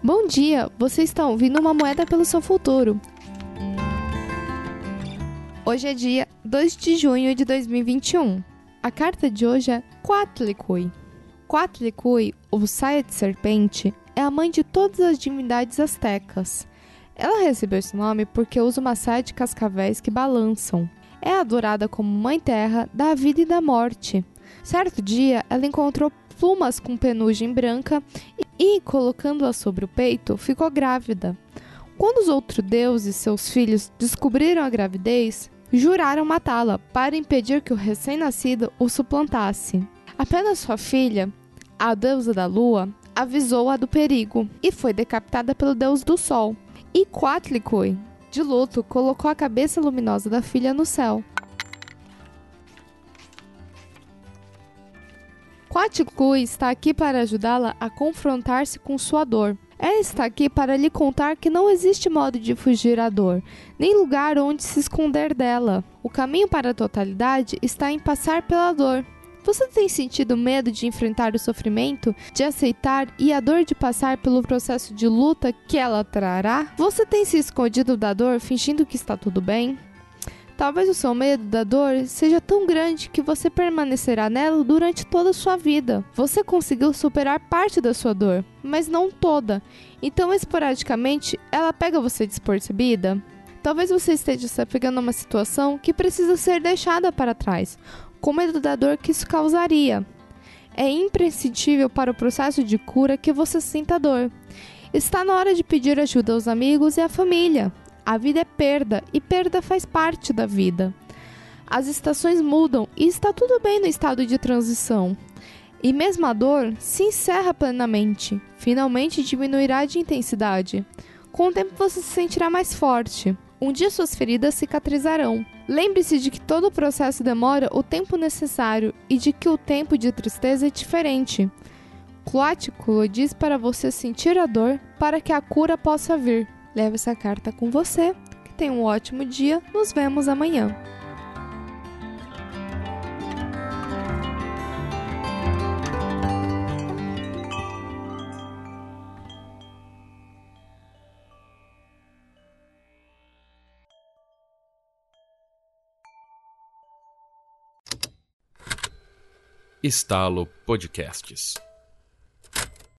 Bom dia, você está ouvindo uma moeda pelo seu futuro. Hoje é dia 2 de junho de 2021. A carta de hoje é Quatlicui. Quatlicui, ou saia de serpente, é a mãe de todas as divindades astecas. Ela recebeu esse nome porque usa uma saia de cascavéis que balançam. É adorada como mãe terra da vida e da morte. Certo dia, ela encontrou plumas com penugem branca e, colocando-a sobre o peito, ficou grávida. Quando os outros deuses e seus filhos descobriram a gravidez, juraram matá-la para impedir que o recém-nascido o suplantasse. Apenas sua filha, a deusa da lua, avisou-a do perigo e foi decapitada pelo deus do sol. E Quatlicui, de luto, colocou a cabeça luminosa da filha no céu. Quatlicui está aqui para ajudá-la a confrontar-se com sua dor. Ela está aqui para lhe contar que não existe modo de fugir à dor, nem lugar onde se esconder dela. O caminho para a totalidade está em passar pela dor. Você tem sentido medo de enfrentar o sofrimento, de aceitar e a dor de passar pelo processo de luta que ela trará? Você tem se escondido da dor fingindo que está tudo bem? Talvez o seu medo da dor seja tão grande que você permanecerá nela durante toda a sua vida. Você conseguiu superar parte da sua dor, mas não toda. Então, esporadicamente, ela pega você despercebida. Talvez você esteja se apegando a uma situação que precisa ser deixada para trás, com medo da dor que isso causaria. É imprescindível para o processo de cura que você sinta dor. Está na hora de pedir ajuda aos amigos e à família. A vida é perda e perda faz parte da vida. As estações mudam e está tudo bem no estado de transição. E mesmo a dor se encerra plenamente, finalmente diminuirá de intensidade. Com o tempo você se sentirá mais forte. Um dia suas feridas cicatrizarão. Lembre-se de que todo o processo demora o tempo necessário e de que o tempo de tristeza é diferente. Cloático diz para você sentir a dor para que a cura possa vir. Leve essa carta com você. Que tenha um ótimo dia. Nos vemos amanhã. Estalo Podcasts